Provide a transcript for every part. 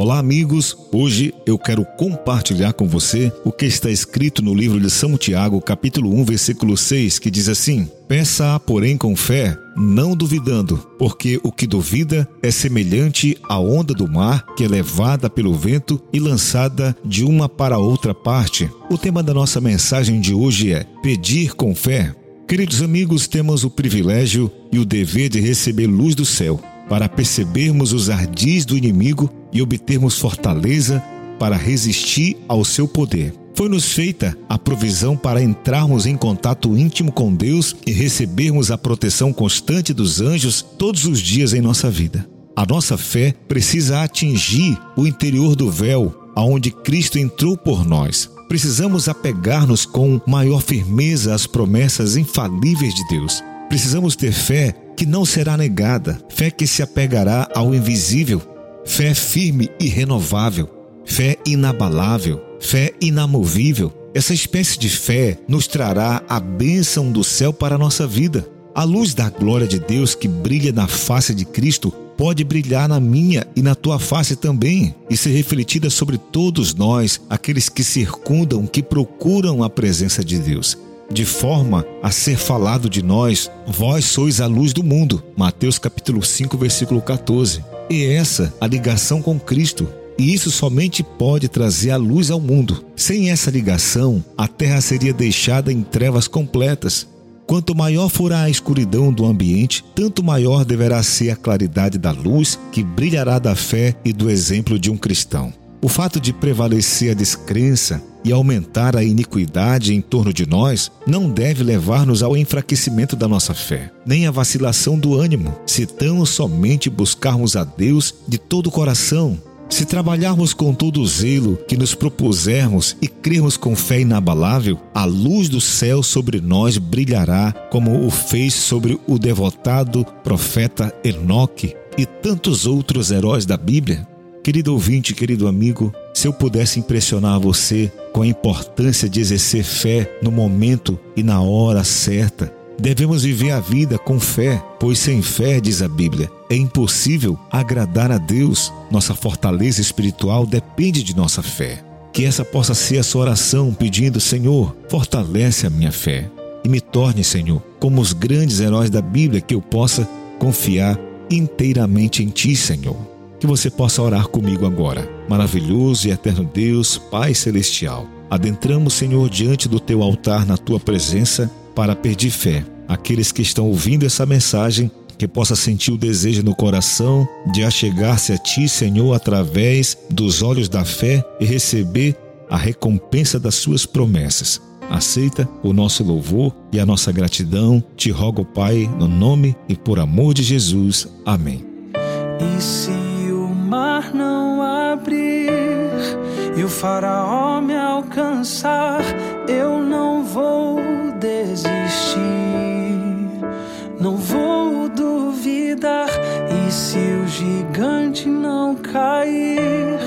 Olá, amigos. Hoje eu quero compartilhar com você o que está escrito no livro de São Tiago, capítulo 1, versículo 6, que diz assim: Peça, porém, com fé, não duvidando, porque o que duvida é semelhante à onda do mar que é levada pelo vento e lançada de uma para outra parte. O tema da nossa mensagem de hoje é Pedir com fé. Queridos amigos, temos o privilégio e o dever de receber luz do céu para percebermos os ardis do inimigo e obtermos fortaleza para resistir ao seu poder. Foi-nos feita a provisão para entrarmos em contato íntimo com Deus e recebermos a proteção constante dos anjos todos os dias em nossa vida. A nossa fé precisa atingir o interior do véu, aonde Cristo entrou por nós. Precisamos apegar-nos com maior firmeza às promessas infalíveis de Deus. Precisamos ter fé que não será negada, fé que se apegará ao invisível, fé firme e renovável, fé inabalável, fé inamovível. Essa espécie de fé nos trará a bênção do céu para a nossa vida. A luz da glória de Deus que brilha na face de Cristo pode brilhar na minha e na tua face também e ser refletida sobre todos nós, aqueles que circundam, que procuram a presença de Deus de forma a ser falado de nós, vós sois a luz do mundo. Mateus capítulo 5, versículo 14. E essa a ligação com Cristo. E isso somente pode trazer a luz ao mundo. Sem essa ligação, a terra seria deixada em trevas completas. Quanto maior for a escuridão do ambiente, tanto maior deverá ser a claridade da luz que brilhará da fé e do exemplo de um cristão. O fato de prevalecer a descrença e aumentar a iniquidade em torno de nós não deve levar-nos ao enfraquecimento da nossa fé, nem à vacilação do ânimo, se tão somente buscarmos a Deus de todo o coração. Se trabalharmos com todo o zelo que nos propusermos e crermos com fé inabalável, a luz do céu sobre nós brilhará, como o fez sobre o devotado profeta Enoque e tantos outros heróis da Bíblia. Querido ouvinte, querido amigo, se eu pudesse impressionar você com a importância de exercer fé no momento e na hora certa, devemos viver a vida com fé, pois sem fé, diz a Bíblia, é impossível agradar a Deus. Nossa fortaleza espiritual depende de nossa fé. Que essa possa ser a sua oração pedindo: Senhor, fortalece a minha fé e me torne, Senhor, como os grandes heróis da Bíblia, que eu possa confiar inteiramente em Ti, Senhor que você possa orar comigo agora. Maravilhoso e eterno Deus, Pai Celestial, adentramos, Senhor, diante do teu altar na tua presença para pedir fé. Aqueles que estão ouvindo essa mensagem, que possa sentir o desejo no coração de achegar-se a ti, Senhor, através dos olhos da fé e receber a recompensa das suas promessas. Aceita o nosso louvor e a nossa gratidão. Te rogo, Pai, no nome e por amor de Jesus. Amém. Mar não abrir e o faraó me alcançar, eu não vou desistir, não vou duvidar. E se o gigante não cair,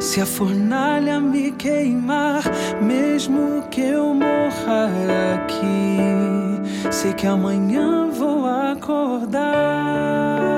se a fornalha me queimar, mesmo que eu morra aqui, sei que amanhã vou acordar.